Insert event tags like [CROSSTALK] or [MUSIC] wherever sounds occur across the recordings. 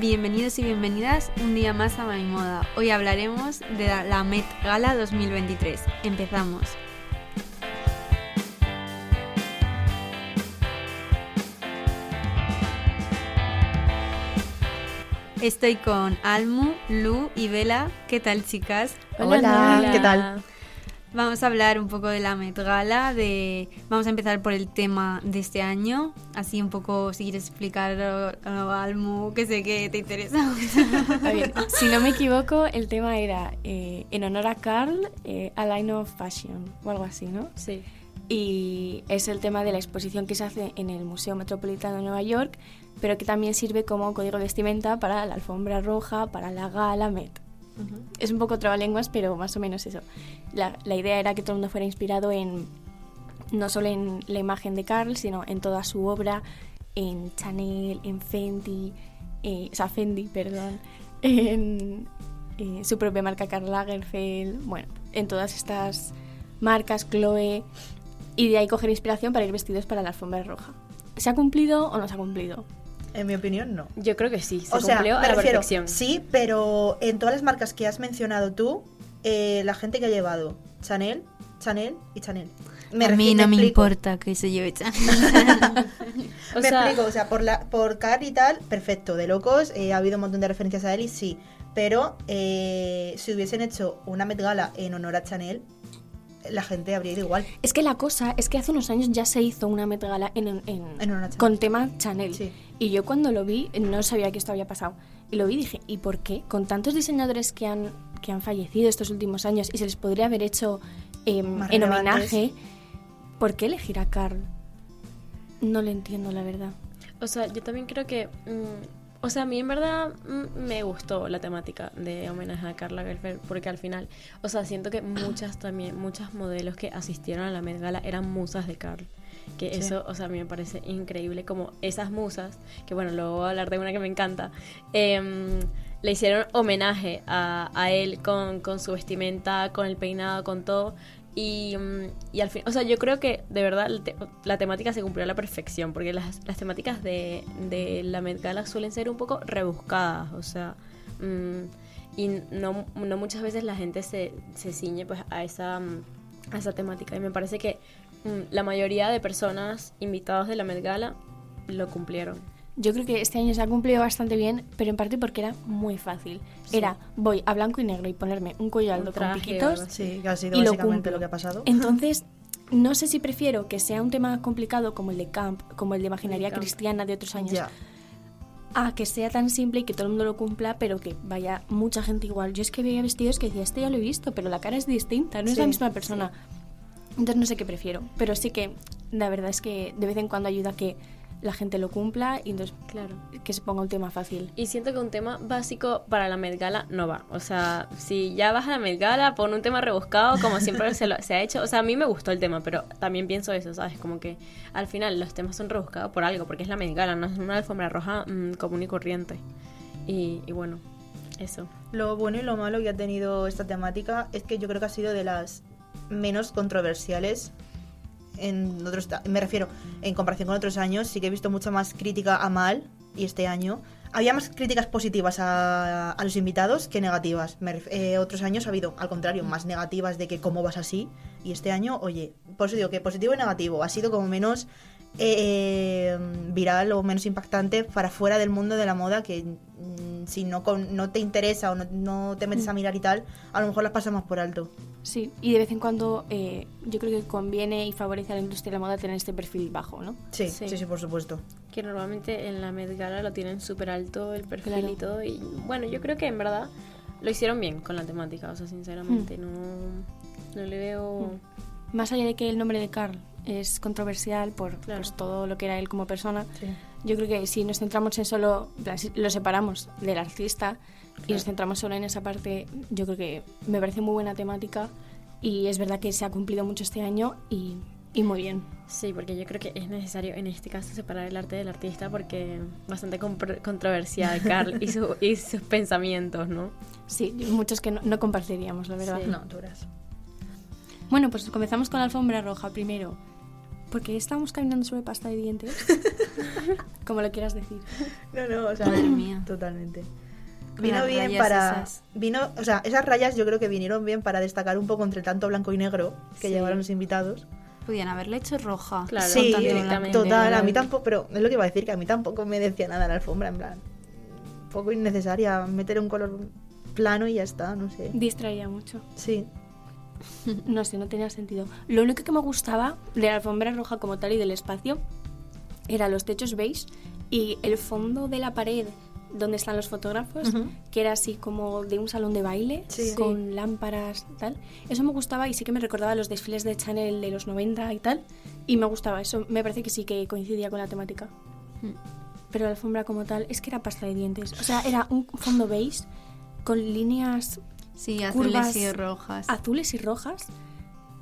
bienvenidos y bienvenidas un día más a Mi Moda. Hoy hablaremos de la Met Gala 2023. Empezamos. Estoy con Almu, Lu y Vela. ¿Qué tal, chicas? Hola, ¿qué tal? Vamos a hablar un poco de la Met Gala, de... vamos a empezar por el tema de este año, así un poco si quieres explicar Almu, que sé que te interesa. si no me equivoco, el tema era eh, en honor a Carl, eh, A Line of Fashion o algo así, ¿no? Sí. Y es el tema de la exposición que se hace en el Museo Metropolitano de Nueva York, pero que también sirve como código de vestimenta para la alfombra roja, para la gala Met. Es un poco trabalenguas, pero más o menos eso. La, la, idea era que todo el mundo fuera inspirado en no solo en la imagen de Carl, sino en toda su obra, en Chanel, en Fendi, eh, o sea, Fendi, perdón, en eh, su propia marca Karl Lagerfeld, bueno, en todas estas marcas, Chloe, y de ahí coger inspiración para ir vestidos para la alfombra roja. ¿Se ha cumplido o no se ha cumplido? En mi opinión, no. Yo creo que sí, se cumplió a la perfección. Sí, pero en todas las marcas que has mencionado tú, eh, la gente que ha llevado Chanel, Chanel y Chanel. a mí no me, importa que se lleve Chanel. [LAUGHS] [LAUGHS] me explico, o sea, por, la, por Car y tal, perfecto, de locos, eh, ha habido un montón de referencias a él y sí. Pero eh, si hubiesen hecho una Met Gala en honor a Chanel, la gente habría ido igual. Es que la cosa es que hace unos años ya se hizo una Met Gala en, con tema Chanel. Y yo cuando lo vi no sabía que esto había pasado. Y lo vi y dije, ¿y por qué? Con tantos diseñadores que han, que han fallecido estos últimos años y se les podría haber hecho em, en homenaje, ¿por qué elegir a Carl? No lo entiendo, la verdad. O sea, yo también creo que... Mm, o sea, a mí en verdad me gustó la temática de homenaje a Carla Lagerfeld porque al final, o sea, siento que muchas también, muchas modelos que asistieron a la Met Gala eran musas de Carl. Que eso, o sea, a mí me parece increíble como esas musas, que bueno, luego voy a hablar de una que me encanta, eh, le hicieron homenaje a, a él con, con, su vestimenta, con el peinado, con todo. Y, mm, y, al fin, o sea, yo creo que de verdad la temática se cumplió a la perfección, porque las, las temáticas de, de, la Met Gala suelen ser un poco rebuscadas, o sea, mmm, y no, no, muchas veces la gente se, se ciñe pues a esa, mm, a esa temática. Y me parece que la mayoría de personas invitadas de la Met Gala lo cumplieron. Yo creo que este año se ha cumplido bastante bien, pero en parte porque era muy fácil. Era, voy a blanco y negro y ponerme un collar con piquitos. Sí, que ha sido básicamente lo, que ha pasado. Entonces, no sé si prefiero que sea un tema complicado como el de Camp, como el de Imaginaria Cristiana de otros años, a que sea tan simple y que todo el mundo lo cumpla, pero que vaya mucha gente igual. Yo es que veía vestidos que decía, este ya lo he visto, pero la cara es distinta, no es la misma persona. Entonces no sé qué prefiero, pero sí que la verdad es que de vez en cuando ayuda a que la gente lo cumpla y entonces, claro, que se ponga un tema fácil. Y siento que un tema básico para la Met Gala no va. O sea, si ya vas a la Met Gala, pon un tema rebuscado como siempre se, lo, se ha hecho. O sea, a mí me gustó el tema, pero también pienso eso, ¿sabes? Como que al final los temas son rebuscados por algo, porque es la Met Gala, no es una alfombra roja mm, común y corriente. Y, y bueno, eso. Lo bueno y lo malo que ha tenido esta temática es que yo creo que ha sido de las menos controversiales en otros, me refiero, en comparación con otros años, sí que he visto mucha más crítica a mal y este año había más críticas positivas a, a los invitados que negativas. Eh, otros años ha habido, al contrario, más negativas de que cómo vas así. Y este año, oye, por eso digo que positivo y negativo. Ha sido como menos eh, viral o menos impactante para fuera del mundo de la moda que si no, no te interesa o no, no, te metes a mm. mirar y tal, a lo mejor las pasamos por alto. Sí, y de vez en cuando eh, yo creo que conviene y favorece a la industria de la moda tener este perfil bajo, ¿no? Sí, sí, sí, por supuesto. Que normalmente en la Met Gala lo tienen súper alto el perfil y todo. Y bueno, yo creo que en verdad lo hicieron bien con la temática, o sea, sinceramente, mm. no, no le veo... Mm. Más allá de que el nombre de Carl es controversial por pues, todo lo que era él como persona, yo creo que si nos centramos en solo, lo separamos del artista y nos centramos solo en esa parte, yo creo que me parece muy buena temática y es verdad que se ha cumplido mucho este año y, y muy bien. Sí, porque yo creo que es necesario en este caso separar el arte del artista porque bastante controversial Carl y, su, y, sus pensamientos, ¿no? Sí, muchos que no, no compartiríamos, la verdad. No, duras. Bueno, pues comenzamos con la alfombra roja primero. Porque estábamos caminando sobre pasta de dientes. [LAUGHS] Como lo quieras decir. No, no, o sea, Madre mía. totalmente. Vino las bien para. esas. Vino, o sea, esas rayas yo creo que vinieron bien para destacar un poco entre tanto blanco y negro que Sí. llevaron los invitados. Podían haberle hecho roja. Claro, sí, total, a mí tampoco, pero es lo que iba a decir, que a mí tampoco me decía nada la alfombra, en plan, un poco innecesaria, meter un color plano y ya está, no sé. Distraía mucho. Sí, [LAUGHS] No sé, no tenía sentido. Lo único que me gustaba de la alfombra roja como tal y del espacio era los techos beige y el fondo de la pared donde están los fotógrafos, que era así como de un salón de baile Sí. con lámparas tal. Eso me gustaba y sí que me recordaba los desfiles de Chanel de los 90 y tal. Y me gustaba, eso me parece que sí que coincidía con la temática. Mm. Pero la alfombra como tal es que era pasta de dientes. O sea, era un fondo beige con líneas Sí, azules curvas y rojas. azules y rojas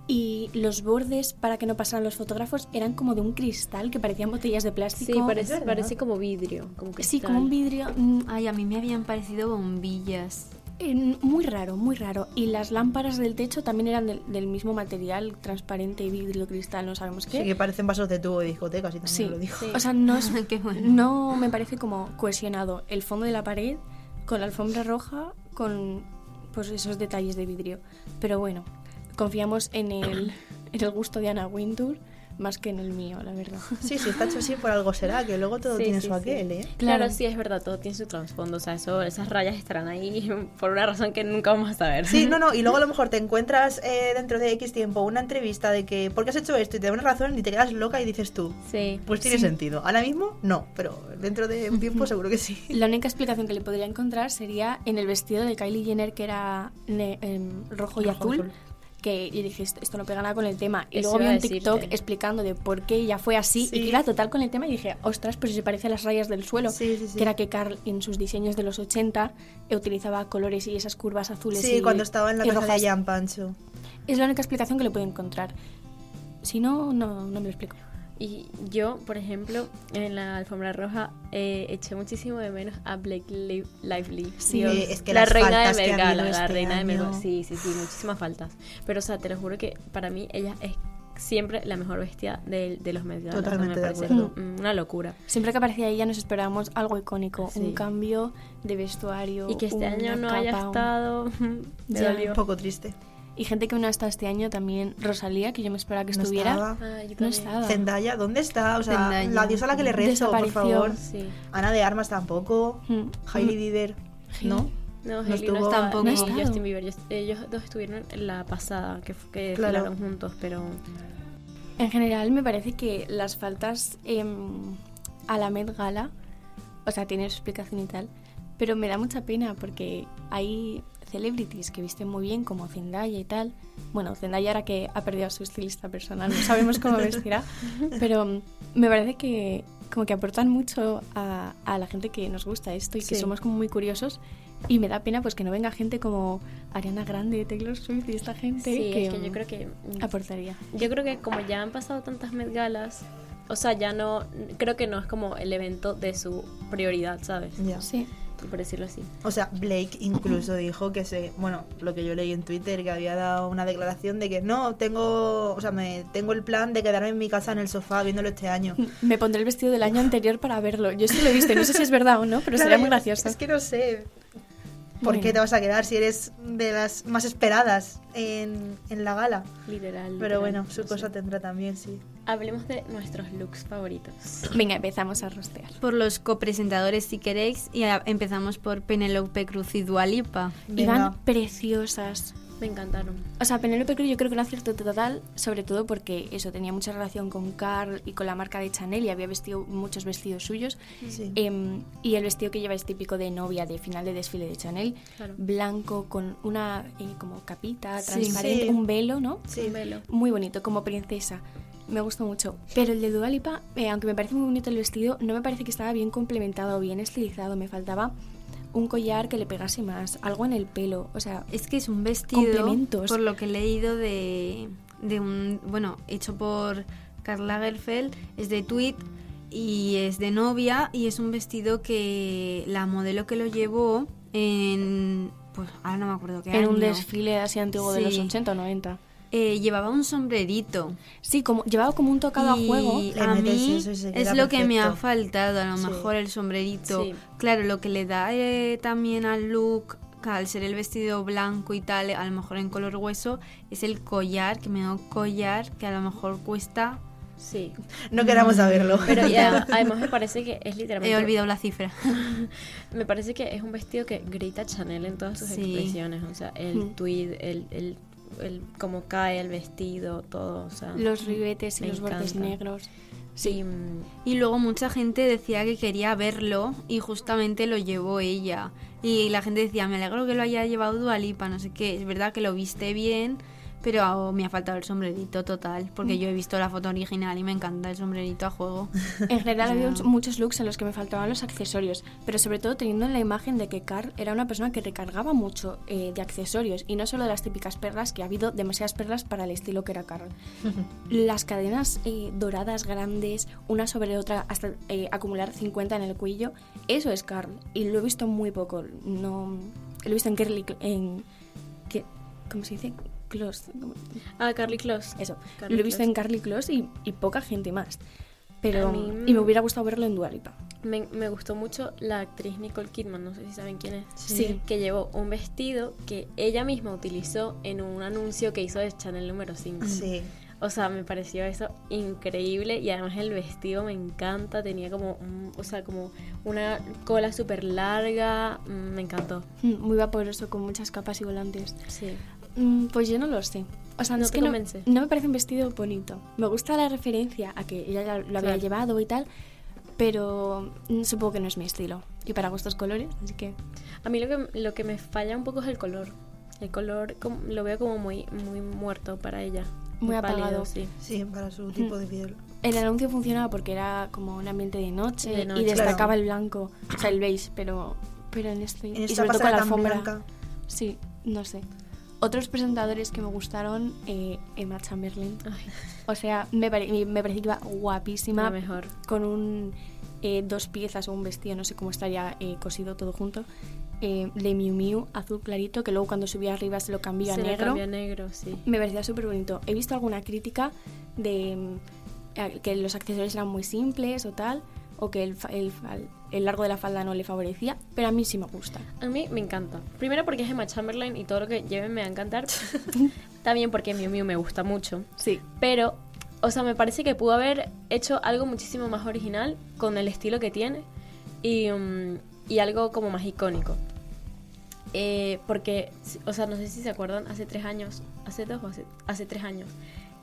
y los bordes para que no pasaran los fotógrafos eran como de un cristal que parecían botellas de plástico. Sí, parece, parece como vidrio. Como Sí, como un vidrio mm, Ay, a mí me habían parecido bombillas. eh, muy raro, muy raro. Y las lámparas del techo también eran del, del mismo material, transparente, vidrio, cristal, no sabemos qué. sí que parecen vasos de tubo de discoteca, así también Sí, lo digo. sí. o sea, no, [LAUGHS] es- Qué bueno. no me parece como cohesionado el fondo de la pared con la alfombra roja, con pues esos detalles de vidrio. Pero bueno, confiamos en el, en el gusto de Anna Wintour más que en el mío, la verdad. [LAUGHS] Sí, sí, está hecho así por algo será, que luego todo Sí, tiene sí, su sí. aquel, ¿eh? Claro, Claro. sí, es verdad, todo tiene su trasfondo. O sea, eso, esas rayas estarán ahí [LAUGHS] por una razón que nunca vamos a saber. Sí, no, no, y luego a lo [LAUGHS] mejor te encuentras eh, dentro de X tiempo una entrevista de que, ¿por qué has hecho esto? Y te da una razón y te quedas loca y dices tú, Sí. pues tiene sentido. Ahora mismo, no, pero dentro de un tiempo seguro que sí. La única explicación que le podría encontrar sería en el vestido de Kylie Jenner, que era ne- em, rojo y Rojo azul. azul. Que yo dije, esto esto no pega nada con el tema. Y Eso luego vi un TikTok decirte. explicando de por qué ella fue así Sí. y que iba total con el tema. Y dije, ostras, pero si se parece a las rayas del suelo. Sí, sí, sí. Que era que Carl en sus diseños de los 80 utilizaba colores y esas curvas azules. Sí, y- cuando estaba en la y casa de rojas. Jan Pancho. Es la única explicación que le puedo encontrar. Si no, no, no me lo explico. Y yo, por ejemplo, en la alfombra roja eh, eché muchísimo de menos a Blake Li- Lively. Sí, Dios. es que la reina de habido la este reina de año. Mergala. Sí, sí, sí, muchísimas faltas. Pero, o sea, te lo juro que para mí ella es siempre la mejor bestia de, de los Met Gala. O sea, Totalmente me de parece acuerdo. mm, una locura. Siempre que aparecía ella nos esperábamos algo icónico. Sí. Un cambio de vestuario. Y que este año no haya capa, un- estado. [LAUGHS] me Ya. dolió. Un poco triste. Y gente que no ha estado este año también, Rosalía, que yo me esperaba que No estuviera. estaba. Yo No estaba. Zendaya, ¿dónde está? O sea, Zendaya. la diosa a la que le rezo, por favor. Sí. Ana de Armas tampoco. Mm. Hailey Bieber, ¿no? No, No Hailey no, estuvo- Tampoco. No. Justin Bieber. Ellos- dos estuvieron en la pasada, que, que Claro. juntos, pero... En general me parece que las faltas em, a la Met Gala, o sea, tienen su explicación y tal, pero me da mucha pena porque hay celebrities que visten muy bien como Zendaya y tal. Bueno, Zendaya ahora que ha perdido a su estilista personal, no sabemos cómo vestirá, [LAUGHS] pero mm, me parece que como que aportan mucho a, a la gente que nos gusta esto y que Sí. somos como muy curiosos y me da pena pues que no venga gente como Ariana Grande, Taylor Swift y esta gente Sí, que, es que yo mm, creo que... mm, aportaría. Yo creo que como ya han pasado tantas Met Galas, o sea, ya no... Creo que no es como el evento de su prioridad, ¿sabes? Ya. Sí. Por decirlo así. O sea, Blake incluso [CLEARS THROAT] dijo que se, bueno, lo que yo leí en Twitter, que había dado una declaración de que no, tengo, o sea, me tengo el plan de quedarme en mi casa en el sofá viéndolo este año. [LAUGHS] Me pondré el vestido del año anterior para verlo. Yo esto lo he visto, no sé si es verdad o no, pero Claro, sería muy gracioso. Es que no sé por qué te vas a quedar si eres de las más esperadas en, en la gala. Literal. Pero literal, bueno, su cosa tendrá también, sí. Hablemos de nuestros looks favoritos. Venga, empezamos a rostear. Por los copresentadores, si queréis, y a- empezamos por Penelope Cruz y Dualipa. Iban preciosas. Me encantaron. O sea, Penélope Cruz yo creo que un acierto total, sobre todo porque eso tenía mucha relación con Carl y con la marca de Chanel y había vestido muchos vestidos suyos. Sí. Em, y el vestido que lleva es típico de novia de final de desfile de Chanel, Claro. blanco con una eh, como capita transparente, Sí. un velo, ¿no? Sí. Un velo. Muy bonito, como princesa. Me gustó mucho. Pero el de Dualipa, eh, aunque me parece muy bonito el vestido, no me parece que estaba bien complementado o bien estilizado. Me faltaba un collar que le pegase más, algo en el pelo. O sea, Es que es un vestido, Complementos. por lo que he leído de, de un, bueno, hecho por Karl Lagerfeld, es de tweet y es de novia y es un vestido que la modelo que lo llevó en, pues ahora no me acuerdo qué en un desfile así antiguo de los Sí. 80 o 90. Eh, llevaba un sombrerito. Sí, como llevaba como un tocado a Y juego. Le a mí eso y se es lo que me ha faltado, a lo Sí. mejor el sombrerito. Sí. Claro, lo que le da eh, también al look, al ser el vestido blanco y tal, a lo mejor en color hueso, es el collar, que me da un collar que a lo mejor cuesta... Sí. No queramos saberlo. Pero Ya. [LAUGHS] además, además me parece que es literalmente. He olvidado la cifra. [LAUGHS] Me parece que es un vestido que grita Chanel en todas sus Sí. expresiones. O sea, el Mm. tweed, el, el, el cómo cae el vestido, todo. O sea, Los ribetes y los bordes encanta. negros. sí. mm, Y luego mucha gente decía que quería verlo y justamente lo llevó ella. Y la gente decía, me alegro que lo haya llevado Dualipa, no sé qué. Es verdad que lo viste bien, pero me ha faltado el sombrerito total, porque yo he visto la foto original y me encanta el sombrerito a juego. [LAUGHS] En general había [LAUGHS] muchos looks en los que me faltaban los accesorios, pero sobre todo teniendo en la imagen de que Carl era una persona que recargaba mucho eh, de accesorios y no solo de las típicas perlas, que ha habido demasiadas perlas para el estilo que era Carl. [LAUGHS] Las cadenas eh, doradas grandes, una sobre otra, hasta eh, acumular 50 en el cuello, eso es Carl. Y lo he visto muy poco. No, lo he visto en ¿qué? ¿cómo se dice? Close. Ah, Carly Close. Eso, Carly lo he visto Close. en Carly Close y, y poca gente más. Pero, mí, y me hubiera gustado verlo en Dualipa. Me, me gustó mucho la actriz Nicole Kidman, no sé si saben quién es. Sí. Que llevó un vestido que ella misma utilizó en un anuncio que hizo de Chanel número 5. Sí. O sea, me pareció eso increíble y además el vestido me encanta, tenía como, un- o sea, como una cola súper larga, mm, me encantó. Mm, Muy vaporoso, con muchas capas y volantes. Sí. Mm, Pues yo no lo sé. O sea, No es que no, me parece un vestido bonito. Me gusta la referencia a que ella lo había Claro. llevado y tal, pero mm, supongo que no es mi estilo. Y para gustos colores, así que... A mí lo que, lo que me falla un poco es el color. El color como- lo veo como muy, muy muerto para ella. Muy pálido, apagado. sí. Sí, para su tipo de piel. El anuncio funcionaba porque era como un ambiente de noche, De noche. y destacaba Claro. el blanco, o sea, el beige, pero, pero en este... En y sobre todo con la alfombra. blanca. Sí, no sé. Otros presentadores que me gustaron, eh, Emma Chamberlain. Ay, O sea, me, pare- me- que iba guapísima. la mejor. Con un eh, dos piezas o un vestido, no sé cómo estaría eh, cosido todo junto. de Miu Miu, azul clarito, que luego cuando subía arriba se lo cambió a Se le negro. cambia a negro, sí. Me parecía súper bonito. He visto alguna crítica de mm, que los accesorios eran muy simples o tal, o que el, el largo de la falda no le favorecía, pero a mí sí me gusta. A mí me encanta. Primero porque es Emma Chamberlain y todo lo que lleve me va a encantar. [LAUGHS] También porque Miu Miu me gusta mucho. Sí. Pero, o sea, me parece que pudo haber hecho algo muchísimo más original con el estilo que tiene y, mm, y algo como más icónico. Eh, porque, o sea, no sé si se acuerdan, hace tres años, hace dos o hace, hace tres años,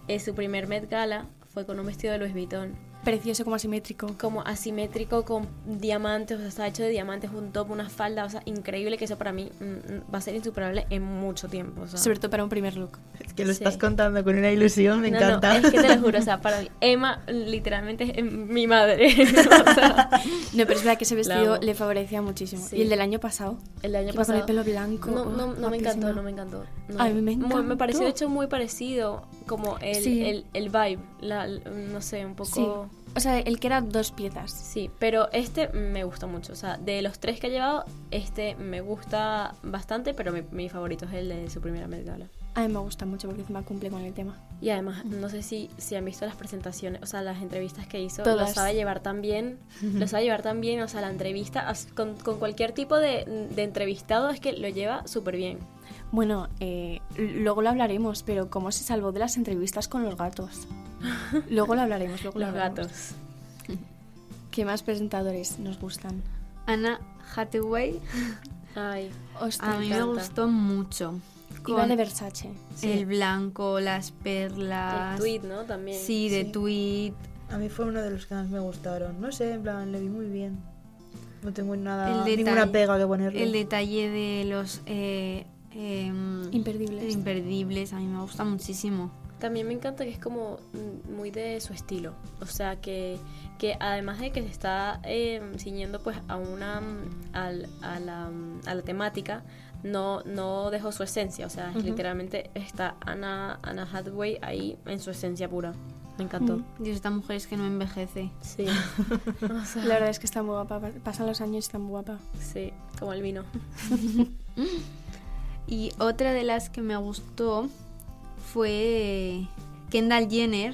eh, su primer Met Gala fue con un vestido de Louis Vuitton, Precioso como asimétrico. como asimétrico con diamantes, o sea, está hecho de diamantes, un top, una falda, o sea, increíble que eso para mí mm, mm, va a ser insuperable en mucho tiempo. O sea. Sobre todo para un primer look. Es que lo Sí. estás contando con una ilusión, me No, encanta. No, es que te lo juro, o sea, para mí, Emma literalmente es mi madre. [LAUGHS] o sea, No, pero es verdad que ese vestido le favorecía muchísimo. Sí. Y el del año pasado. el año iba con pasado. el pelo blanco. No, oh, no, no me encantó, no me encantó. no. A mí me Muy- Me encantó. pareció de hecho muy parecido, como el, Sí. el, el vibe, la, no sé, un poco... Sí. O sea, el que era dos piezas. Sí, pero este me gusta mucho. O sea, de los tres que ha llevado, este me gusta bastante, pero mi, mi favorito es el de su primera Gala. A mí me gusta mucho porque encima cumple con el tema. Y además, no sé si, si han visto las presentaciones, o sea, las entrevistas que hizo, Todas. lo sabe llevar tan bien, lo sabe llevar tan bien, o sea, la entrevista, con, con cualquier tipo de, de entrevistado es que lo lleva súper bien. Bueno, eh, luego lo hablaremos, pero ¿cómo se salvó de las entrevistas con los gatos? [LAUGHS] Luego lo hablaremos, luego lo Los hablaremos. gatos. [LAUGHS] ¿Qué más presentadores nos gustan? Anna Hathaway Ay, a mí me gustó mucho. iba de Versace. Sí. el blanco, las perlas. el tweet, ¿no? También. Sí, de Sí. tweet. A mí fue uno de los que más me gustaron. No sé, en plan, le vi muy bien. No tengo nada, El detalle- ninguna pega que ponerle. El detalle de los eh, em, Imperdibles. imperdibles a mí me gusta muchísimo. También me encanta que es como mm, muy de su estilo. O sea, que, que además de que se está eh, ciñendo pues a una mm, al- a, la, mm, a la temática, no, no dejó su esencia. O sea, literalmente está Anna, Anna Hathaway ahí en su esencia pura. Me encantó. Mm. Dios, esta mujer es que no envejece. Sí. [LAUGHS] O sea, La verdad es que está muy guapa. Pasan los años y está muy guapa. sí, como el vino. [LAUGHS] Y otra de las que me gustó fue Kendall Jenner.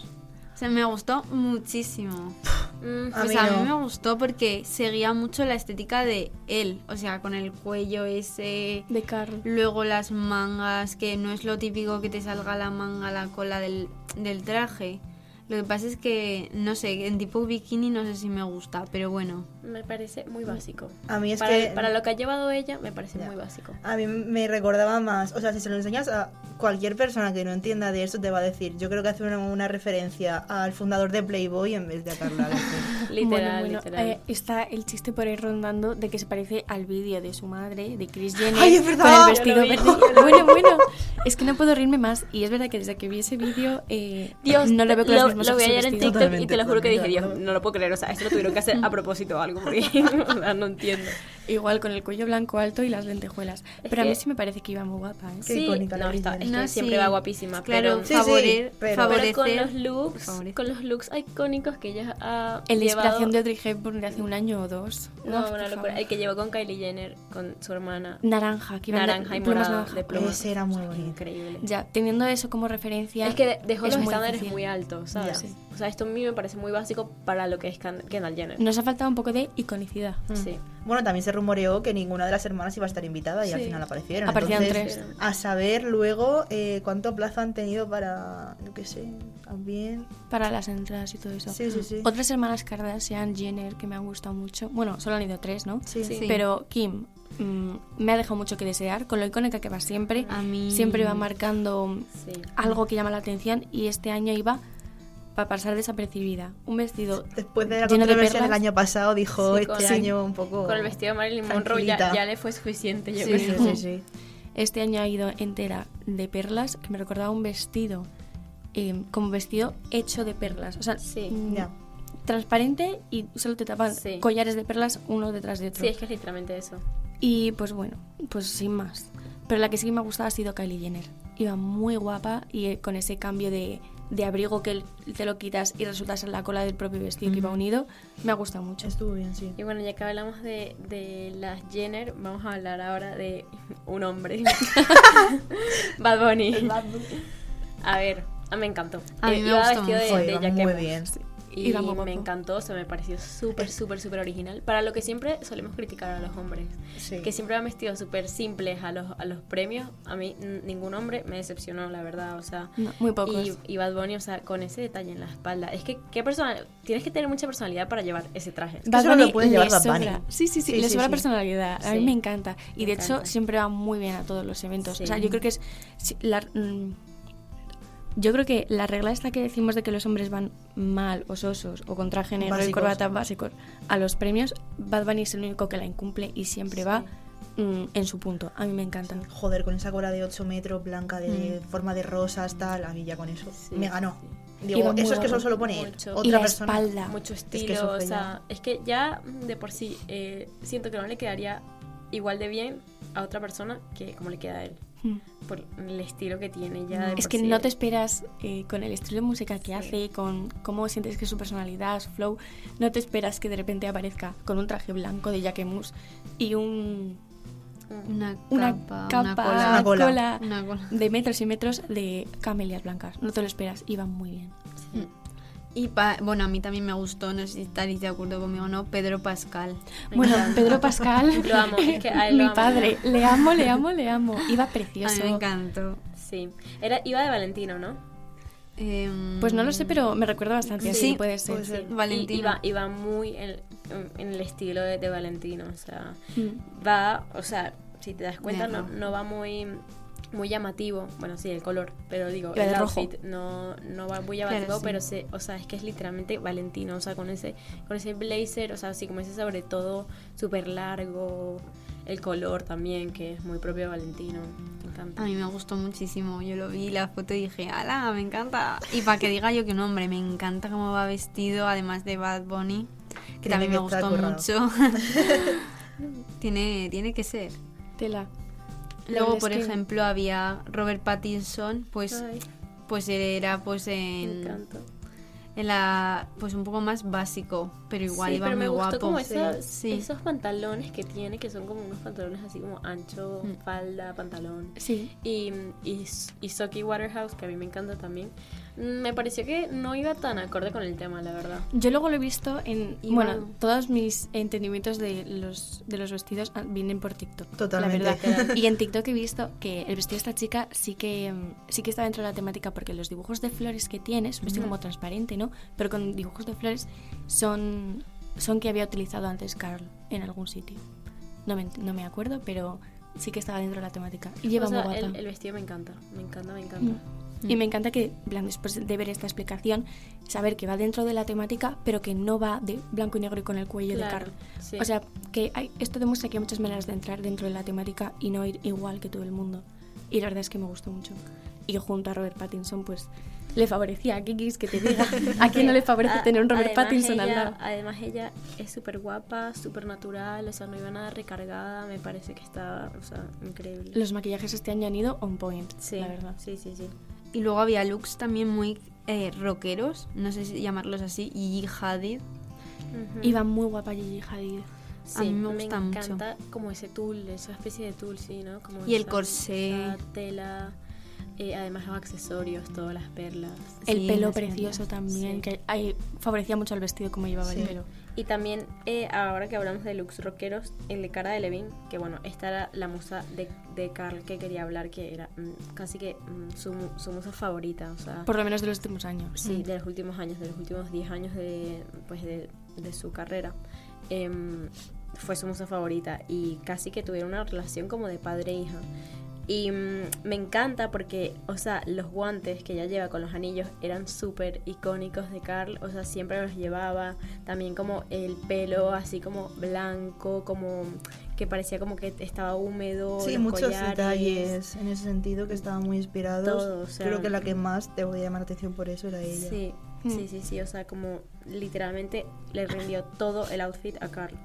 O sea, me gustó muchísimo. Mm, A Pues mí a mí no. me gustó porque seguía mucho la estética de él. O sea, con el cuello ese. De Carl. Luego las mangas, que no es lo típico que te salga la manga, la cola del, del traje. Lo que pasa es que, no sé, en tipo bikini no sé si me gusta, pero bueno. me parece muy básico. A mí es para, que- para lo que ha llevado ella, me parece Ya. muy básico. A mí me recordaba más, o sea, si se lo enseñas a cualquier persona que no entienda de eso, te va a decir, yo creo que hace una, una referencia al fundador de Playboy en vez de a Lagerfeld. [LAUGHS] Literal, bueno, bueno, literal. eh, está el chiste por ahí rondando de que se parece al vídeo de su madre, de Chris Jenner, ¡Ay, es con el vestido lo vi, verde. lo. Bueno, bueno, es que no puedo reírme más. Y es verdad que desde que vi ese vídeo, eh, Dios, no le veo con lo, mismos lo vi ojos al ayer en. TikTok y te lo juro que dije, Dios, no lo puedo creer, o sea, esto lo tuvieron que hacer a propósito o algo, porque [LAUGHS] no entiendo. Igual con el cuello blanco alto y las lentejuelas. Es Pero a mí sí me parece que iba muy guapa, ¿eh? Qué sí, icónica la no, está, es que No, siempre sí. va guapísima, Claro, pero... Sí, sí, pero- favorecer. Pero con los looks, con los looks icónicos que ella ha la inspiración de llevado... Audrey Hepburn de hace un año o dos. No, Uf, una locura. favor. El que llevó con Kylie Jenner, con su hermana. Naranja, que iban de- Naranja y plumas morado, naranja. de plumas. Ese era muy bonito. Increíble. Ya, teniendo eso como referencia. Es que de- dejó es los muy estándares muy altos, ¿sabes? Ya. O sea, esto a mí me parece muy básico para lo que es Kendall Jenner. Nos ha faltado un poco de iconicidad. Sí. Bueno, también se rumoreó que ninguna de las hermanas iba a estar invitada y al final aparecieron. Aparecían Entonces, tres. A saber luego eh, cuánto plazo han tenido para, yo qué sé, también. Para las entradas y todo eso. Sí, sí, sí. Otras hermanas Kardashian, Jenner, que me han gustado mucho. Bueno, solo han ido tres, ¿no? Sí, Sí. Pero Kim mm, me ha dejado mucho que desear, con lo icónica que va siempre. A mí- Siempre va marcando Sí. algo que llama la atención y este año iba para pasar desapercibida. Un vestido Después de la lleno de controversia del perlas. año pasado, dijo Sí, este año un poco. Con el vestido de Marilyn Monroe ya, ya le fue suficiente, yo Sí, creo. Sí, sí, sí. [LAUGHS] Este año ha ido entera de perlas, que me recordaba un vestido, eh, como vestido hecho de perlas. O sea, Sí. mm, transparente y solo te tapan Sí. collares de perlas uno detrás de otro. Sí, es que es literalmente eso. Y pues bueno, pues sin más. Pero la que sí me ha gustado ha sido Kylie Jenner. Iba muy guapa y eh, con ese cambio de, de abrigo que te lo quitas y resulta ser la cola del propio vestido que iba unido, me ha gustado mucho. Estuvo bien, sí. Y bueno, ya que hablamos de, de las Jenner, vamos a hablar ahora de un hombre. [LAUGHS] [LAUGHS] Bad Bunny. A ver, a me encantó. A mí Eh, me iba gustó vestido de, de muy bien. Y guapo. me encantó, se me pareció súper, súper, súper original. Para lo que siempre solemos criticar a los hombres. Sí. Que siempre van vestidos súper simples a los, a los premios. A mí ningún hombre me decepcionó, la verdad. O sea, No, muy pocos. y, y Bad Bunny, o sea, con ese detalle en la espalda. Es que, ¿qué persona? Tienes que tener mucha personalidad para llevar ese traje. que solo lo puede le llevar Bad Bunny. Sí, sí, sí, Sí, le sí, sobra sí. personalidad. A mí Sí. me encanta. Y Me de hecho, encanta. siempre va muy bien a todos los eventos. O sea, yo creo que es. la- mm, yo creo que la regla esta que decimos de que los hombres van mal o sosos o con traje negro y corbata básicos a los premios, Bad Bunny es el único que la incumple y siempre va mm, en su punto. A mí me encantan. Joder, con esa cola de 8 metros, blanca, de Mm. forma de rosas, tal, a mí ya con eso. Sí, me ganó. sí. Digo, eso es que solo lo pone. Mucho. Otra y la persona. espalda. mucho que estilo, eso fue o sea, es que ya de por sí eh, siento que no le quedaría igual de bien a otra persona que como le queda a él, Mm. por el estilo que tiene ya. de Es que sí. no te esperas, eh, con el estilo de música que hace, con cómo sientes que es su personalidad, su flow, no te esperas que de repente aparezca con un traje blanco de Jacquemus y un, Mm. Una una capa, capa, una cola. Una cola. cola Una cola. de metros y metros de camelias blancas. No te lo esperas y van muy bien. Y pa- bueno, a mí también me gustó, no sé si estaréis de acuerdo conmigo o no, Pedro Pascal. Bueno. Pedro Pascal, Lo amo, es que a él lo mi amo. padre, le amo, le amo, le amo. Iba A mí precioso. me encantó. Sí, Era, iba de Valentino, ¿no? Em, Pues no lo sé, pero me recuerda bastante. Sí, Sí, puede ser. puede ser. Sí, Valentino. y- Iba, iba muy en, en el estilo de, de Valentino, o sea, Mm. va, o sea, si te das cuenta, no, no va muy muy llamativo, bueno, sí, el color, pero digo, el de rojo. outfit no, no va muy Claro, llamativo, sí. pero se, o sea, es que es literalmente Valentino, o sea, con ese con ese blazer, o sea, así como ese sobre todo súper largo, el color también, que es muy propio de Valentino, me encanta. A mí me gustó muchísimo. Yo lo vi la foto y dije, ¡ala! Me encanta. Y para que diga yo que un hombre, me encanta cómo va vestido, además de Bad Bunny, que Tiene también me gustó currado. mucho. [LAUGHS] tiene, tiene que ser. Tela. Luego, por ejemplo, había Robert Pattinson, pues, Ay, pues era pues en la pues un poco más básico, pero igual sí, iba pero muy me gustó guapo. como esos, Sí. esos pantalones que tiene, que son como unos pantalones así como ancho, Mm. falda, pantalón. Sí. Y, y, y Socky Waterhouse, que a mí me encanta también. Mm, Me pareció que no iba tan acorde con el tema, la verdad. Yo luego lo he visto en... Iba- Bueno, todos mis entendimientos de los, de los vestidos ah, vienen por TikTok. Totalmente. La verdad. [LAUGHS] Y en TikTok he visto que el vestido de esta chica sí que, mm, sí que está dentro de la temática porque los dibujos de flores que tiene, es un vestido como transparente, ¿no? Pero con dibujos de flores son, son que había utilizado antes Carl en algún sitio. No me, no me acuerdo, pero sí que estaba dentro de la temática. Y lleva o sea, muy guapa. el, el vestido me encanta, me encanta, me encanta. Y me encanta que, plan, después de ver esta explicación, saber que va dentro de la temática, pero que no va de blanco y negro y con el cuello de Claro, Carl. sí. O sea, que hay, esto demuestra que hay muchas maneras de entrar dentro de la temática y no ir igual que todo el mundo. Y la verdad es que me gustó mucho. Y junto a Robert Pattinson, pues le favorecía. ¿Qué quieres que te diga? [LAUGHS] ¿A quién no le favorece A- tener un Robert Pattinson al ella- lado? Además ella es súper guapa, súper natural, o sea, no iba nada recargada, me parece que está, o sea, increíble. Los maquillajes este año han ido on point, sí, la verdad. sí, sí, sí. Y luego había looks también muy eh, rockeros, no sé si llamarlos así, y Hadid. Iba muy guapa Gigi Hadid. A mí me gusta mucho. encanta como ese tul, esa especie de tul, sí, ¿no? Como Y el corsé. esa tela, eh, además los accesorios, todas las perlas. El Sí, pelo precioso perlas. también, Sí. que ahí favorecía mucho al vestido como llevaba Sí. el pelo. Y también, eh, ahora que hablamos de looks rockeros, el de Cara de Levin, que bueno, esta era la musa de, de Carl que quería hablar, que era mm, casi que mm, su, su musa favorita, o sea, Por lo menos de los últimos años. sí, de los últimos años, de los últimos 10 años de, pues de, de su carrera. Em, fue su musa favorita y casi que tuvieron una relación como de padre e hija. Y mm, me encanta porque, o sea, los guantes que ella lleva con los anillos eran súper icónicos de Carl, o sea, siempre los llevaba. También como el pelo así como blanco, como que parecía como que estaba húmedo. Sí, los muchos collares. detalles en ese sentido que estaban muy inspirados. Todo, o sea- Creo que la que más te voy a llamar la atención por eso era ella. Sí, Mm. sí, sí, sí, o sea, como literalmente le rindió todo el outfit a Carl.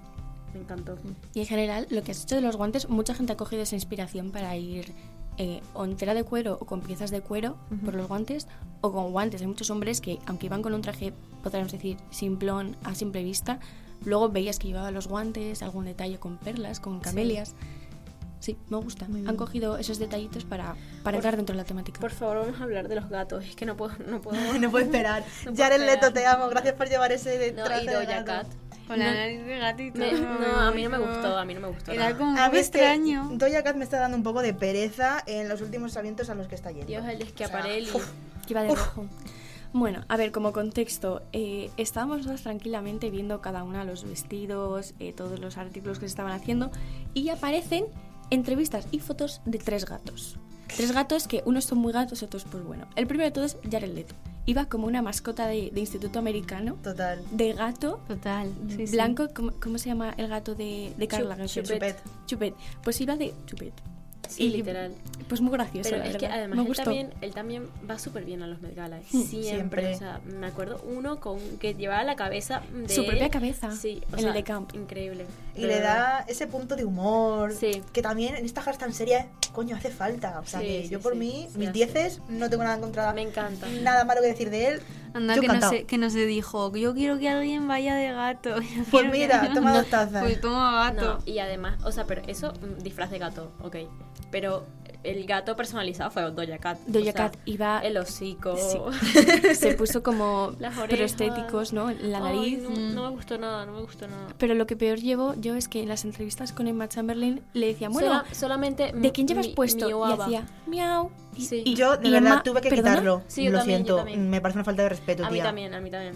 Me encantó. Y en general, lo que has hecho de los guantes, mucha gente ha cogido esa inspiración para ir eh, o entera de cuero o con piezas de cuero por los guantes o con guantes. Hay muchos hombres que, aunque iban con un traje, podríamos decir, simplón a simple vista, luego veías que llevaba los guantes, algún detalle con perlas, con camelias. Sí, me gusta. Muy bien. Han cogido esos detallitos para, para Por- entrar dentro de la temática. Por favor, vamos a hablar de los gatos. Es que no puedo, no puedo. [LAUGHS] no puedo esperar. [LAUGHS] No puedo Jared Leto, esperar. te amo. Gracias por llevar ese de No, traje de gato. Con la nariz de gatito. Me- no, a mí no me gustó, a mí no me gustó. Era nada. como A extraño. Doja Cat me está dando un poco de pereza en los últimos alientos a los que está yendo. Dios, el O sea, esquiaparelli. que iba de rojo. Bueno, a ver, como contexto, eh, estábamos nosotros tranquilamente viendo cada una los vestidos, eh, todos los artículos que se estaban haciendo y aparecen entrevistas y fotos de tres gatos. Tres gatos que unos son muy gatos, otros pues bueno. El primero de todos, Jared Leto. Iba como una mascota de, de instituto americano, Total. de gato, Total. sí, sí. blanco, ¿cómo, cómo se llama el gato de, de Carla? Chup- Chupet. Chupet. Pues iba de Chupet. Sí, Y, literal. Pues muy gracioso, Pero la es que además Me él gustó. también, él también va súper bien a los Met Gala. Mm, Siempre. siempre. O sea, me acuerdo uno con que llevaba la cabeza de Su propia él. cabeza, Sí, o en sea, el de camp. Increíble. Y le da ese punto de humor Sí. que también en esta tan seria, coño, hace falta. O sea, Sí, que sí, yo por sí. mí, Sí, mis dieces, no tengo nada en contra, Me encanta. nada malo que decir de él. Anda, Yo que no, se, que no se dijo, yo quiero que alguien vaya de gato. [LAUGHS] Pues mira, toma dos tazas. Pues toma gato. No, y además, o sea, pero eso, mm, disfraz de gato, ok. Pero el gato personalizado fue Doja Cat. o Doja sea, Cat iba El hocico. Sí. [LAUGHS] se puso como Las prostéticos, ¿no? En La Ay, nariz. no, Mm. no me gustó nada, no me gustó nada. Pero lo que peor llevo yo es que en las entrevistas con Emma Chamberlain le decían, bueno, Sola- solamente. ¿de quién llevas mi- puesto? Y hacía miau. Y, Sí. y- yo, de y verdad, Emma, tuve que ¿perdona? quitarlo. Sí, yo lo también, siento. Me parece una falta de respeto, A mí tía. también, a mí también.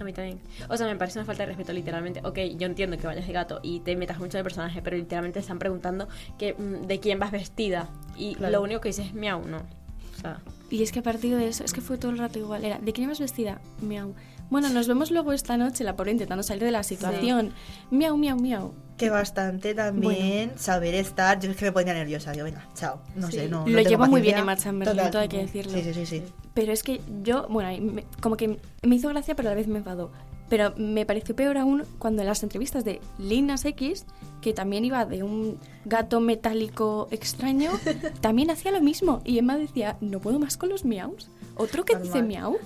A mí también. O sea, me parece una falta de respeto, literalmente. Ok, yo entiendo que vayas de gato y te metas mucho el personaje, pero literalmente están preguntando que, mm, de quién vas vestida. Y Claro. lo único que dices es miau, no. O sea, Y es que a partir de eso, es que fue todo el rato igual. Era, ¿de quién ibas vestida? Miau. Bueno, nos vemos luego esta noche, la pobre intentando salir de la situación. Miau, miau, miau. Que bastante también saber estar. Yo es que me ponía nerviosa. Yo, venga, chao. No Sí. sé, no. Lo no lleva muy bien. Emma Chamberlain, todo hay que decirlo. Sí, sí, sí. sí. Pero es que yo, bueno, me- como que me hizo gracia, pero a la vez me enfadó. Pero me pareció peor aún cuando en las entrevistas de Lil Nas X, que también iba de un gato metálico extraño, [LAUGHS] también hacía lo mismo. Y Emma decía, no puedo más con los miaus. Otro que dice Normal. miau.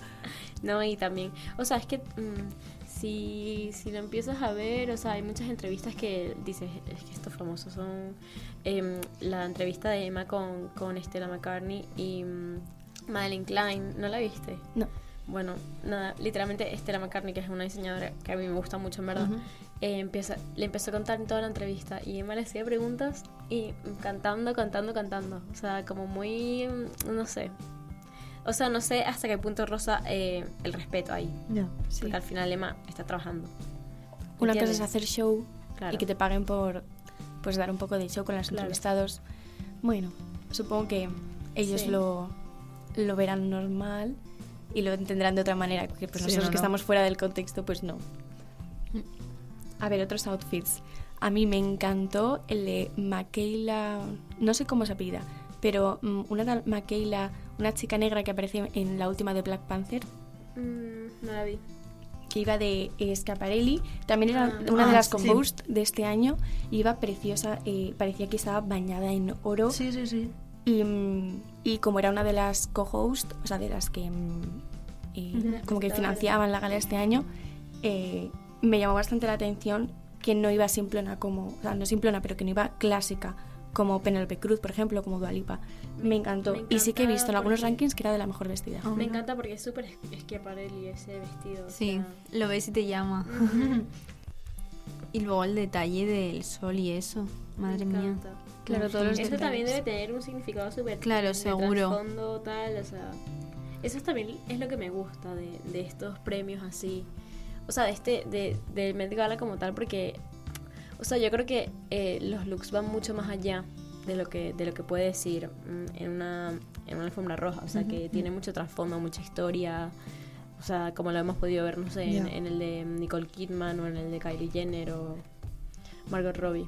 No, y también, o sea, es que mm, si, si lo empiezas a ver, o sea, hay muchas entrevistas que dices, es que estos famosos son em, la entrevista de Emma con, con Stella McCartney y mm, Madeleine Klein, ¿no la viste? No. Bueno, nada, literalmente Stella McCartney, que es una diseñadora que a mí me gusta mucho, en verdad, eh, empieza, le empezó a contar en toda la entrevista y Emma le hacía preguntas y cantando, cantando, cantando. O sea, como muy, mm, no sé. O sea, no sé hasta qué punto rosa eh, el respeto ahí. Ya. Porque al final Emma está trabajando. Una cosa es hacer show Claro. y que te paguen por pues dar un poco de show con los Claro. entrevistados. Bueno, supongo que ellos Sí. lo, lo verán normal y lo entenderán de otra manera, que pues Sí, nosotros no, que no. estamos fuera del contexto, pues no. A ver, otros outfits. A mí me encantó el de Michaela, no sé cómo se apellida, pero mm, una tal Michaela, una chica negra que aparece en la última de Black Panther, Mm, no la vi. que iba de eh, Schiaparelli, también era Ah. una de Ah, las sí. co-host de este año, y iba preciosa, eh, parecía que estaba bañada en oro, Sí, sí, sí. y, mm, y como era una de las co-host, o sea, de las que mm, eh, De como que financiaban la gala este año, eh, me llamó bastante la atención que no iba simplona como, o sea, no simplona, pero que no iba clásica, como Penelope Cruz, por ejemplo, como Dualipa. Me encantó. Me y sí que he encanta visto en algunos porque- rankings que era de la mejor vestida. Ah. Me encanta porque es súper Schiaparelli ese vestido. o Sí, sea, lo ves y te llama. [LAUGHS] y luego el detalle del sol y eso. Madre me mía. encanta. Claro, todos los Eso detalles. también debe tener un significado súper Claro, de seguro. trasfondo, tal, o sea, eso también es lo que me gusta de, de estos premios así, o sea, de este, de, del Met Gala como tal, porque, o sea, yo creo que eh, los looks van mucho más allá de lo que, de lo que puede decir mm, en una, en una alfombra roja, o sea, que tiene mucho trasfondo, mucha historia, o sea, como lo hemos podido ver, no sé, en, Ya. en el de Nicole Kidman o en el de Kylie Jenner o Margot Robbie.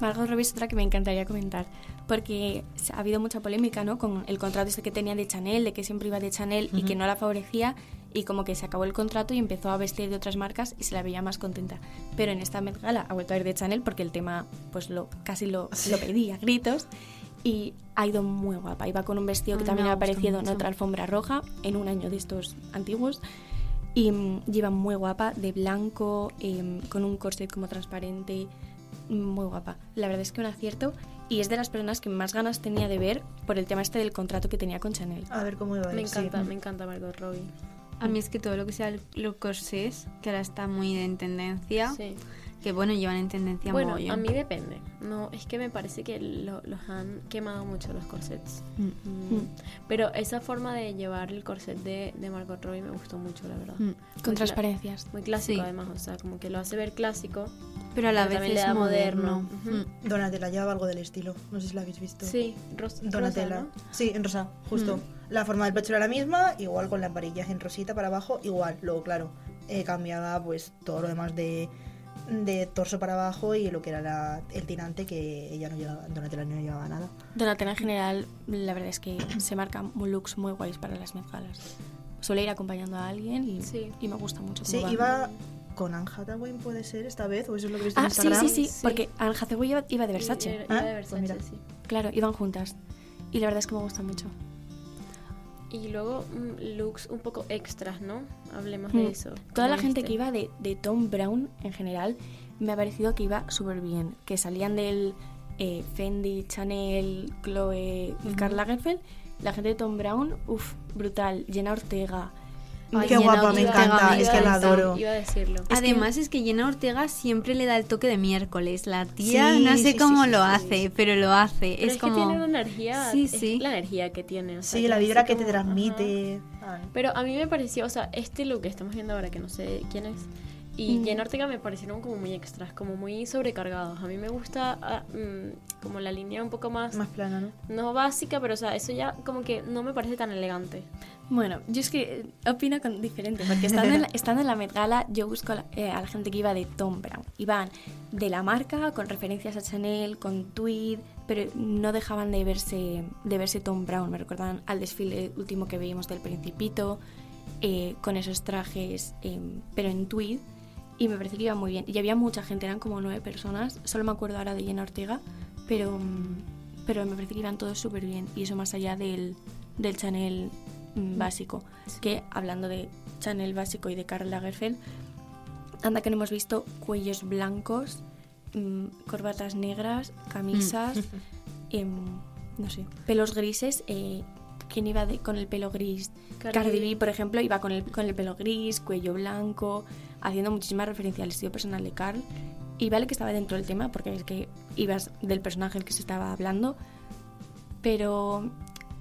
Margot Robbie es otra que me encantaría comentar, porque ha habido mucha polémica ¿no? con el contrato este que tenía de Chanel, de que siempre iba de Chanel y que no la favorecía, y como que se acabó el contrato y empezó a vestir de otras marcas y se la veía más contenta. Pero en esta Met Gala ha vuelto a ir de Chanel porque el tema pues lo casi lo, lo pedía a gritos y ha ido muy guapa. Iba con un vestido que también ha aparecido en otra alfombra roja en un año de estos antiguos. Y mm, lleva muy guapa, de blanco, em, con un corset como transparente, muy guapa. La verdad es que un acierto y es de las personas que más ganas tenía de ver por el tema este del contrato que tenía con Chanel. A ver cómo iba a ir. Me sí. encanta, me encanta Margot Robbie. A mí es que todo lo que sea el- los corsés, que ahora está muy en tendencia, Sí. Que bueno, llevan en tendencia Bueno, mogollón. a mí depende. No, es que me parece que lo- los han quemado mucho los corsets. Mm. Mm. Pero esa forma de llevar el corset de, de Margot Robbie me gustó mucho, la verdad. Mm. Muy Con cla- transparencias. Muy clásico, Sí. además. O sea, como que lo hace ver clásico. Pero a la pero vez también le es da moderno. moderno. Mm. Donatella llevaba algo del estilo. No sé si la habéis visto. Sí, ros- Donatella. rosa, ¿no? Sí, en rosa, justo. La forma del pecho era la misma, igual con las varillas en rosita para abajo, igual. Luego, claro, eh, cambiaba pues todo lo demás de, de torso para abajo y lo que era la- el tirante que ella no llevaba, Donatella no llevaba nada. Donatella en general, la verdad es que se marcan looks muy guays para las Met Galas. Suele ir acompañando a alguien y, Sí. y me gusta mucho. Sí, iba con Anne Hathaway, puede ser, esta vez, o eso es lo que he visto Ah, sí, Instagram. sí, sí, Sí. porque Anne Hathaway iba, iba de Versace. Iba Ah, de pues Versace, mira. sí. Claro, iban juntas. Y la verdad es que me gusta mucho. Y luego mm, looks un poco extras, ¿no? Hablemos Mm. de eso. Toda la gente que iba de, de Tom Brown en general me ha parecido que iba súper bien. Que salían del eh, Fendi, Chanel, Chloe y Karl Lagerfeld. La gente de Tom Brown, uff, brutal. Jenna Ortega. Ay, Qué guapa, me Ortega encanta, me es que la adoro. Iba a decirlo. Es que- Además es que Jenna Ortega siempre le da el toque de miércoles. La tía Sí, no sé sí, cómo sí, lo sí, hace, sí. pero lo hace. Pero es, es, como que tiene una energía. Sí, es sí. La energía que tiene. o sea, Sí, la es vibra que te como- transmite. ajá. Ah, Pero a mí me pareció, o sea, este look que estamos viendo ahora, que no sé quién es, y Mm. Jenna Ortega me parecieron como muy extras, como muy sobrecargados. A mí me gusta mm, como la línea un poco más, más plana, ¿no? no básica, pero o sea, eso ya como que no me parece tan elegante. Bueno, yo es que eh, opino con diferente, porque estando en la, [LAUGHS] estando en la Met Gala, yo busco a la, eh, a la gente que iba de Tom Brown. Iban de la marca, con referencias a Chanel, con tweed, pero no dejaban de verse, de verse Tom Brown. Me recordaban al desfile último que veíamos del Principito, eh, con esos trajes, eh, pero en tweed, y me parece que iba muy bien. Y había mucha gente, eran como nueve personas, solo me acuerdo ahora de Jenna Ortega, pero, pero me parece que iban todos súper bien, y eso más allá del, del Chanel mm, básico. Que hablando de Chanel básico y de Karl Lagerfeld, anda que no hemos visto cuellos blancos, mm, corbatas negras, camisas, [LAUGHS] em, no sé, pelos grises. Eh, ¿Quién iba de- con el pelo gris? Cardi Cardi B. Por ejemplo, iba con el, con el pelo gris, cuello blanco, haciendo muchísima referencia al estilo personal de Carl. Y vale que estaba dentro del tema, porque es que ibas del personaje del que se estaba hablando, pero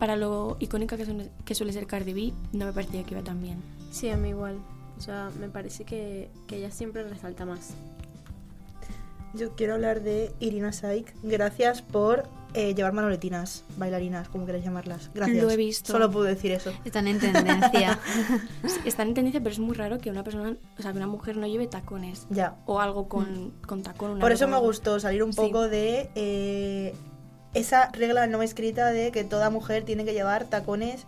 para lo icónica que suele, que suele ser Cardi B, no me parecía que iba tan bien. Sí, a mí igual. O sea, me parece que, que ella siempre resalta más. Yo quiero hablar de Irina Saik. Gracias por eh, llevar manoletinas, bailarinas, como queráis llamarlas. Gracias. Lo he visto. Solo puedo decir eso. Están en tendencia. [LAUGHS] Sí, Está en tendencia, pero es muy raro que una persona, o sea, que una mujer no lleve tacones Ya. o algo con, con tacón. una Por eso me gustó salir un Sí. poco de eh, esa regla no escrita de que toda mujer tiene que llevar tacones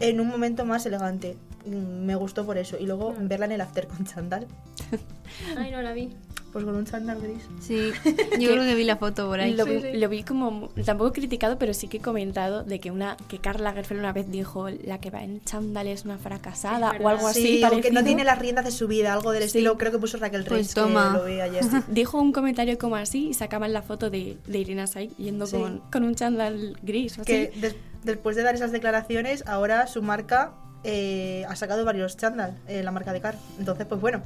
en un momento más elegante. Mm, Me gustó por eso. Y luego Mm. verla en el after con chándal. [LAUGHS] Ay, no la vi. Pues con un chándal gris. Sí, [LAUGHS] yo creo que vi la foto por ahí. Lo, Sí, vi- sí. lo vi como tampoco criticado, pero sí que he comentado de que una que Karl Lagerfeld una vez dijo la que va en chándal es una fracasada o algo así sí, que no tiene las riendas de su vida, algo del Sí. estilo. Creo que puso Raquel Pues Reis, toma. que lo vi ayer. [LAUGHS] Dijo un comentario como así y sacaban la foto de, de Irina Saik yendo Sí. con, con un chándal gris o así. que des- después de dar esas declaraciones, ahora su marca eh, ha sacado varios chándal, eh, la marca de Car. Entonces, pues bueno,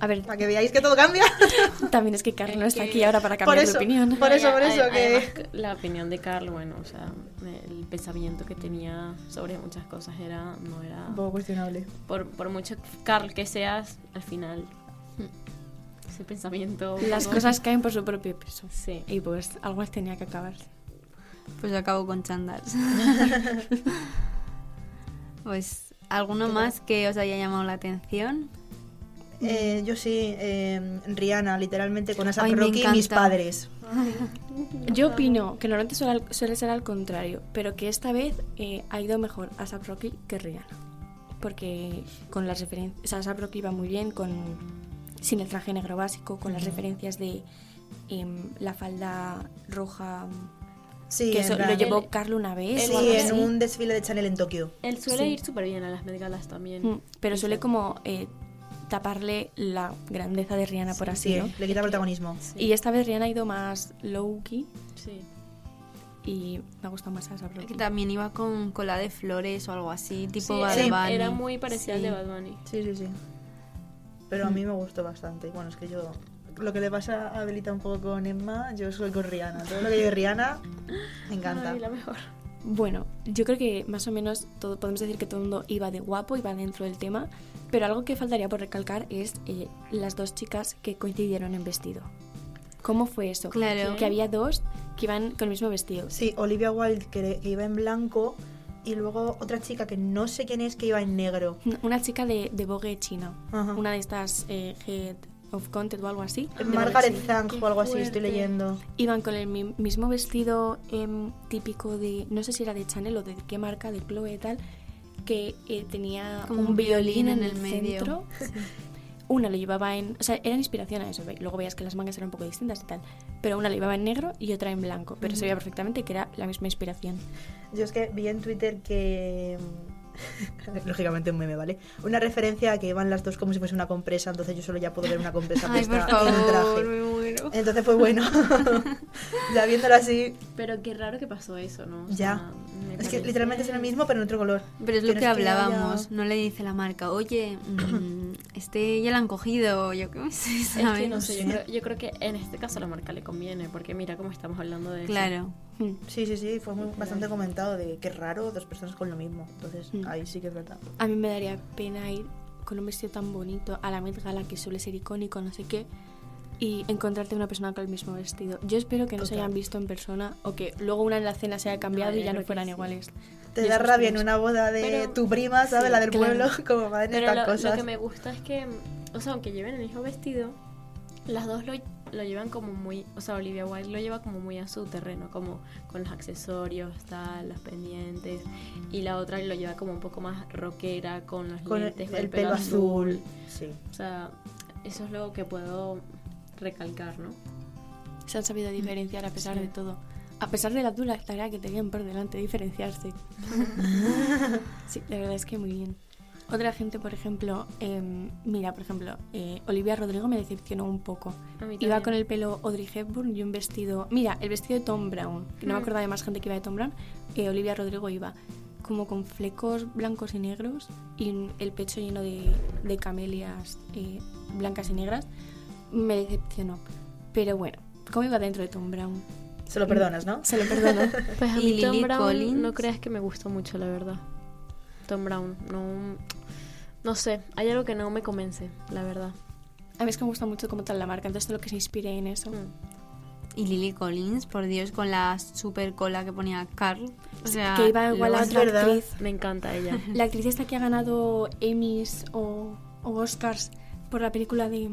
A ver, para que veáis que todo cambia. [LAUGHS] también es que Karl no Es está aquí ahora para Por cambiar eso, de opinión. por eso, por eso que... además, la opinión de Carl, bueno, o sea, el pensamiento que tenía sobre muchas cosas era, no era... Un poco cuestionable. Por, por mucho Carl que seas, al final, ese pensamiento... Las cosas caen por su propio peso. Sí. Y pues algo tenía que acabar. Pues acabo con chandals. [LAUGHS] pues, ¿alguno más que os haya llamado la atención? Eh, yo sí, eh, Rihanna, literalmente con esa Rocky mis encanta. padres. [LAUGHS] Yo opino que normalmente suele, suele ser al contrario, pero que esta vez eh, ha ido mejor ASAP Rocky que Rihanna. Porque con las referencias. O sea, ASAP Rocky iba muy bien con. Sin el traje negro básico, con las referencias de em, la falda roja. Sí, que eso lo llevó Carlo una vez. Sí, en un desfile de Chanel en Tokio. Él suele Sí. ir súper bien a las Met Galas también. Mm, Pero Y suele como eh, taparle la grandeza de Rihanna, por así, Sí, ¿no? le quita protagonismo. Sí. Y esta vez Rihanna ha ido más low-key Sí. y me ha gustado más Rocky. Que también iba con cola de flores o algo así, tipo Sí, Bad era, Bunny. era muy parecida al Sí. de Bad Bunny. Sí, sí, sí. Pero a mí me gustó bastante. Bueno, es que yo... Lo que le pasa a Belita un poco con Emma, yo soy con Rihanna. Todo lo que lleve Rihanna, me encanta. Ay, la mejor. Bueno, yo creo que más o menos todo, podemos decir que todo el mundo iba de guapo, iba dentro del tema, pero algo que faltaría por recalcar es eh, las dos chicas que coincidieron en vestido. ¿Cómo fue eso? Claro. Que había dos que iban con el mismo vestido. Sí, Olivia Wilde, que, que iba en blanco, y luego otra chica que no sé quién es, que iba en negro. Una chica de, de Vogue chino, Ajá. una de estas eh, Head of Content o algo así. Vogue Margaret Qué o algo así, estoy fuerte. leyendo. Iban con el mi- mismo vestido em, típico de, no sé si era de Chanel o de qué marca, de Chloe y tal, que eh, tenía Como un, violín, violín en en el, medio. [LAUGHS] centro. Una lo llevaba en, o sea, era inspiración a eso, luego veías que las mangas eran un poco distintas y tal, pero una lo llevaba en negro y otra en blanco, pero se veía perfectamente que era la misma inspiración. Yo es que vi en Twitter que. [LAUGHS] Lógicamente un meme, ¿vale? Una referencia a que iban las dos como si fuese una compresa, entonces yo solo ya puedo ver una compresa [LAUGHS] Ay, puesta por en un favor, traje. me muero. Entonces fue bueno. ya viéndolo así, Pero qué raro que pasó eso, ¿no? O Ya. sea, me es que literalmente es el mismo, pero en otro color. Pero es Que lo que que haya- hablábamos, no le dice la marca, oye, mm, este ya lo han cogido, yo qué sé, Es que no sé, Sí. yo [LAUGHS] creo, yo creo que en este caso a la marca le conviene, porque mira cómo estamos hablando de eso. Claro. Sí, sí, sí, fue muy, bastante comentado de qué raro dos personas con lo mismo. Entonces Mm. ahí sí que es verdad. A mí me daría pena ir con un vestido tan bonito a la Met Gala que suele ser icónico, no sé qué, y encontrarte una persona con el mismo vestido. Yo espero que no se Total. hayan visto en persona o que luego una en la cena se haya cambiado y ya no fueran sí. iguales. Te Yo da rabia en una boda de Pero- tu prima, ¿sabes? sí, la del claro. pueblo, [LAUGHS] como van Pero estas lo, lo cosas. que me gusta es que, o sea, aunque lleven el mismo vestido, las dos lo, lo llevan como muy, o sea, Olivia Wilde lo lleva como muy a su terreno, como con los accesorios, tal, los pendientes, y la otra lo lleva como un poco más rockera, con los Con el, lentes, con el pelo azul. Sí. O sea, eso es lo que puedo recalcar, ¿no? Se han sabido diferenciar a pesar Sí. de todo. a pesar de la dura tarea que tenían por delante, diferenciarse. [LAUGHS] sí, la verdad es que muy bien. Otra gente, por ejemplo, em, mira, por ejemplo, eh, Olivia Rodrigo me decepcionó un poco. Iba con el pelo Audrey Hepburn y un vestido. Mira, el vestido de Tom Brown, que no me Mm. acordaba de más gente que iba de Tom Brown. eh, Olivia Rodrigo iba como con flecos blancos y negros y el pecho lleno de, de camelias eh, blancas y negras. Me decepcionó. Pero bueno, ¿cómo iba dentro de Tom Brown? Se lo perdonas, ¿no? Se lo perdono. [LAUGHS] Pues a ¿Y mí Tom Lily Brown Collins? no creas que me gustó mucho, la verdad. Tom Brown, no... No sé, hay algo que no me convence, la verdad. A mí es que me gusta mucho como tal la marca, entonces todo lo que se inspire en eso. Mm. Y Lily Collins, por Dios, con la super cola que ponía Carl. O sea, que iba igual a otra verdad. actriz. Me encanta ella. [LAUGHS] La actriz esta que ha ganado Emmys o, o Oscars por la película de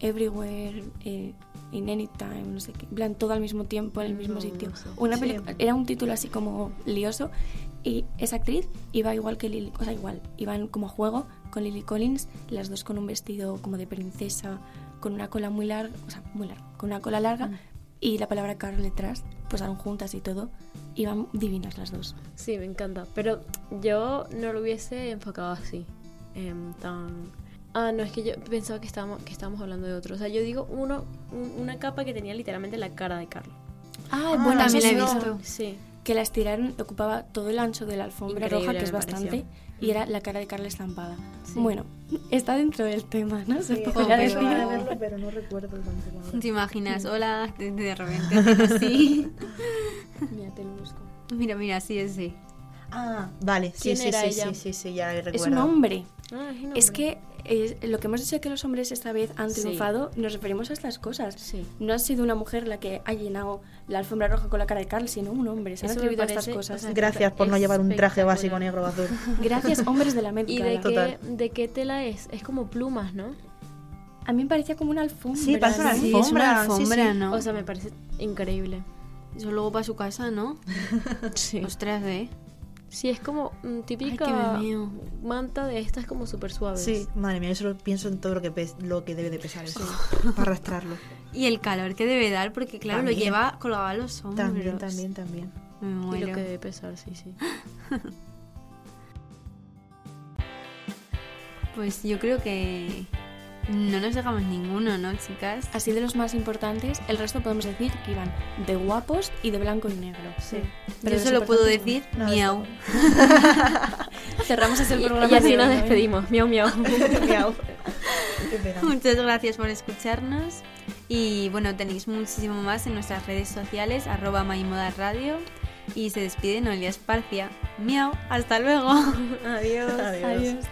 Everywhere, eh, in Anytime, no sé qué. En plan, todo al mismo tiempo, en el mismo No, sitio. no sé. Una Sí. era un título así como lioso. Y esa actriz iba igual que Lily, o sea, igual, iban como a juego con Lily Collins, las dos con un vestido como de princesa, con una cola muy larga, o sea, muy larga, con una cola larga y la palabra Carl detrás, pues eran juntas y todo. Iban divinas las dos. Sí, me encanta. Pero yo no lo hubiese enfocado así. em, tan... Ah, no, es que yo pensaba que estábamos, que estábamos hablando de otro. O sea, yo digo uno, un- una capa que tenía literalmente la cara de Carlos. Ah, Ah, bueno, también la he sí. visto. Sí. que la estiraron ocupaba todo el ancho de la alfombra Increíble, roja, que es bastante, pareció. y era la cara de Carla estampada. Sí. Bueno, está dentro del tema, ¿no? Se Sí, podría pero- decir. verlo, pero no recuerdo ahora. ¿Te imaginas? Hola, de, de repente así. [LAUGHS] Mira, te lo busco. mira, mira, sí, ese. Ah, vale, sí, ¿Quién sí, era sí, ella? sí, sí, sí, ya recuerdo. Es un hombre. Ah, es, un Es hombre. que eh, lo que hemos dicho que los hombres esta vez han Sí. triunfado, nos referimos a estas cosas. Sí. No ha sido una mujer la que ha llenado la alfombra roja con la cara de Carl, sino un hombre. Se han atrevido a estas cosas. o sea, Gracias por no llevar un traje básico negro o azul. [LAUGHS] Gracias, hombres de la Met ¿Y de qué, de qué tela es? Es como plumas, ¿no? A mí me parecía como una alfombra. Sí, parece una ¿no? Sí, es una Alfombra, sí, alfombra, sí. ¿no? O sea, me parece increíble. Eso luego para su casa, ¿no? [LAUGHS] Sí. Ostras, ¿eh? Sí, es como mm, típica Ay, manta de estas como súper suaves. Sí, madre mía, yo solo pienso en todo lo que, pes- lo que debe de pesar eso. [LAUGHS] Para arrastrarlo. Y el calor que debe dar, porque claro, lo lleva colgado a los hombros. También, también, también. Me Y muero. lo que debe pesar, sí, sí. [LAUGHS] Pues yo creo que no nos dejamos ninguno, ¿no, chicas? Así de los más importantes, el resto podemos decir que iban de guapos y de blanco y negro. Sí. Pero yo solo puedo decir No, miau. [LAUGHS] Cerramos Y, programa. y así nos ¿eh? despedimos. Miau, miau. [LAUGHS] Miau. Muchas gracias por escucharnos. Y bueno, tenéis muchísimo más en nuestras redes sociales, arroba Radio. Y se despide Noelia Esparcia. Miau, hasta luego. [LAUGHS] Adiós. Adiós. Adiós.